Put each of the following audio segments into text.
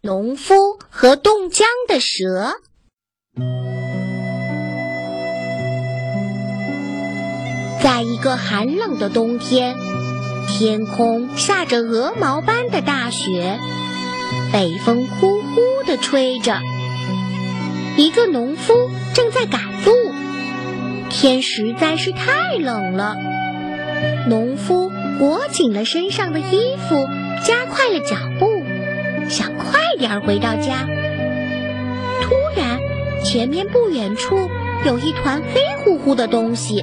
农夫和冻僵的蛇。在一个寒冷的冬天，天空下着鹅毛般的大雪，北风呼呼地吹着。一个农夫正在赶路，天实在是太冷了。农夫裹紧了身上的衣服，加快了脚步，想快点回到家。突然，前面不远处有一团黑乎乎的东西。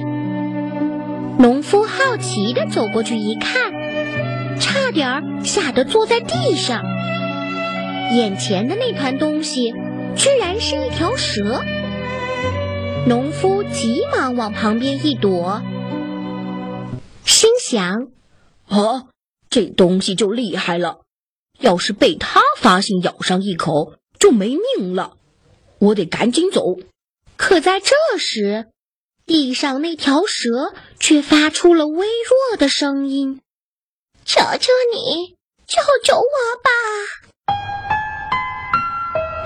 农夫好奇地走过去一看，差点儿吓得坐在地上。眼前的那团东西居然是一条蛇。农夫急忙往旁边一躲，心想：“啊，这东西就厉害了！要是被它发现咬上一口，就没命了。我得赶紧走。”可在这时，地上那条蛇却发出了微弱的声音：“求求你，救救我吧！”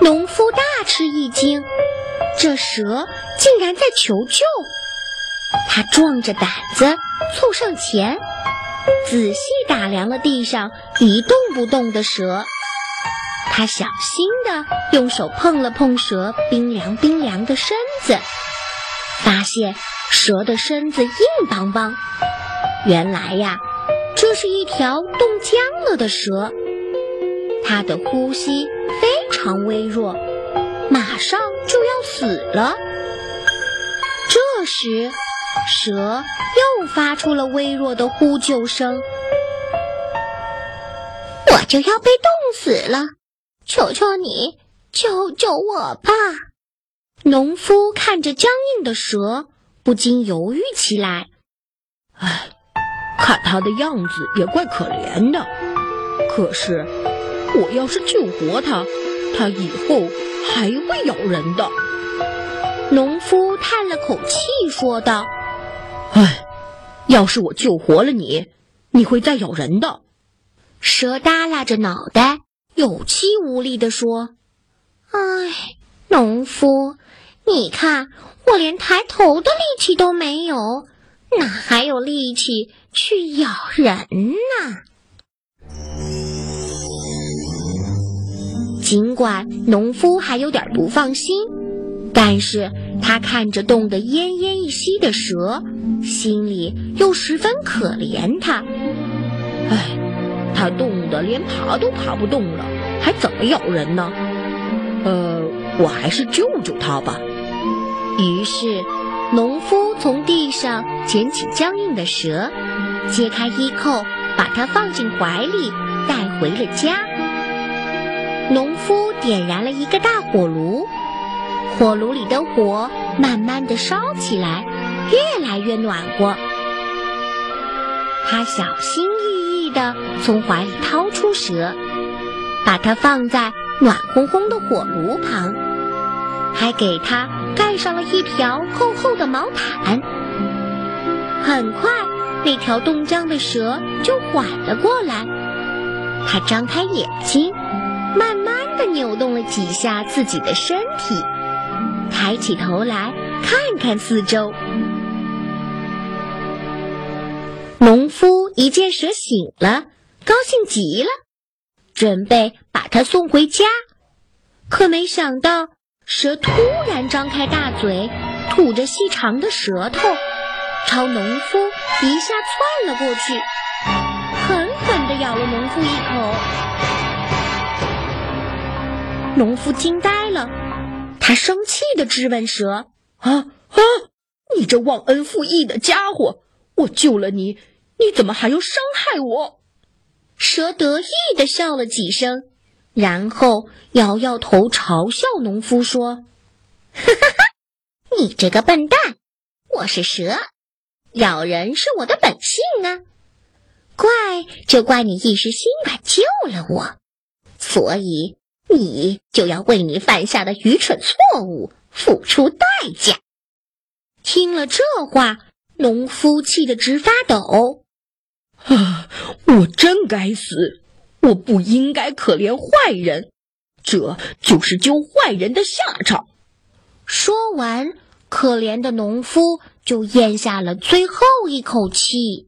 农夫大吃一惊，这蛇竟然在求救。他壮着胆子凑上前，仔细打量了地上一动不动的蛇。他小心地用手碰了碰蛇冰凉冰凉的身子。发现蛇的身子硬邦邦，原来呀，这是一条冻僵了的蛇。它的呼吸非常微弱，马上就要死了。这时，蛇又发出了微弱的呼救声：“我就要被冻死了，求求你救救我吧！”农夫看着僵硬的蛇，不禁犹豫起来。唉，看他的样子也怪可怜的。可是，我要是救活他，他以后还会咬人的。农夫叹了口气，说道：“唉，要是我救活了你，你会再咬人的。”蛇耷拉着脑袋，有气无力地说：“唉，农夫。”你看，我连抬头的力气都没有，哪还有力气去咬人呢？尽管农夫还有点不放心，但是他看着冻得奄奄一息的蛇，心里又十分可怜它。唉，它冻得连爬都爬不动了，还怎么咬人呢？呃，我还是救救它吧。于是，农夫从地上捡起僵硬的蛇，揭开衣扣，把它放进怀里，带回了家。农夫点燃了一个大火炉，火炉里的火慢慢的烧起来，越来越暖和。他小心翼翼地从怀里掏出蛇，把它放在暖烘烘的火炉旁，还给它。盖上了一条厚厚的毛毯，很快，那条冻僵的蛇就缓了过来。它张开眼睛，慢慢地扭动了几下自己的身体，抬起头来看看四周。一见蛇醒了，高兴极了，准备把它送回家，可没想到。蛇突然张开大嘴，吐着细长的舌头，朝农夫一下窜了过去，狠狠地咬了农夫一口。农夫惊呆了，他生气地质问蛇：“啊啊！你这忘恩负义的家伙！我救了你，你怎么还要伤害我？”蛇得意地笑了几声。然后摇摇头，嘲笑农夫说：“哈哈哈，你这个笨蛋！我是蛇，咬人是我的本性啊！怪就怪你一时心软救了我，所以你就要为你犯下的愚蠢错误付出代价。”听了这话，农夫气得直发抖：“啊，我真该死！”我不应该可怜坏人，这就是救坏人的下场。说完，可怜的农夫就咽下了最后一口气。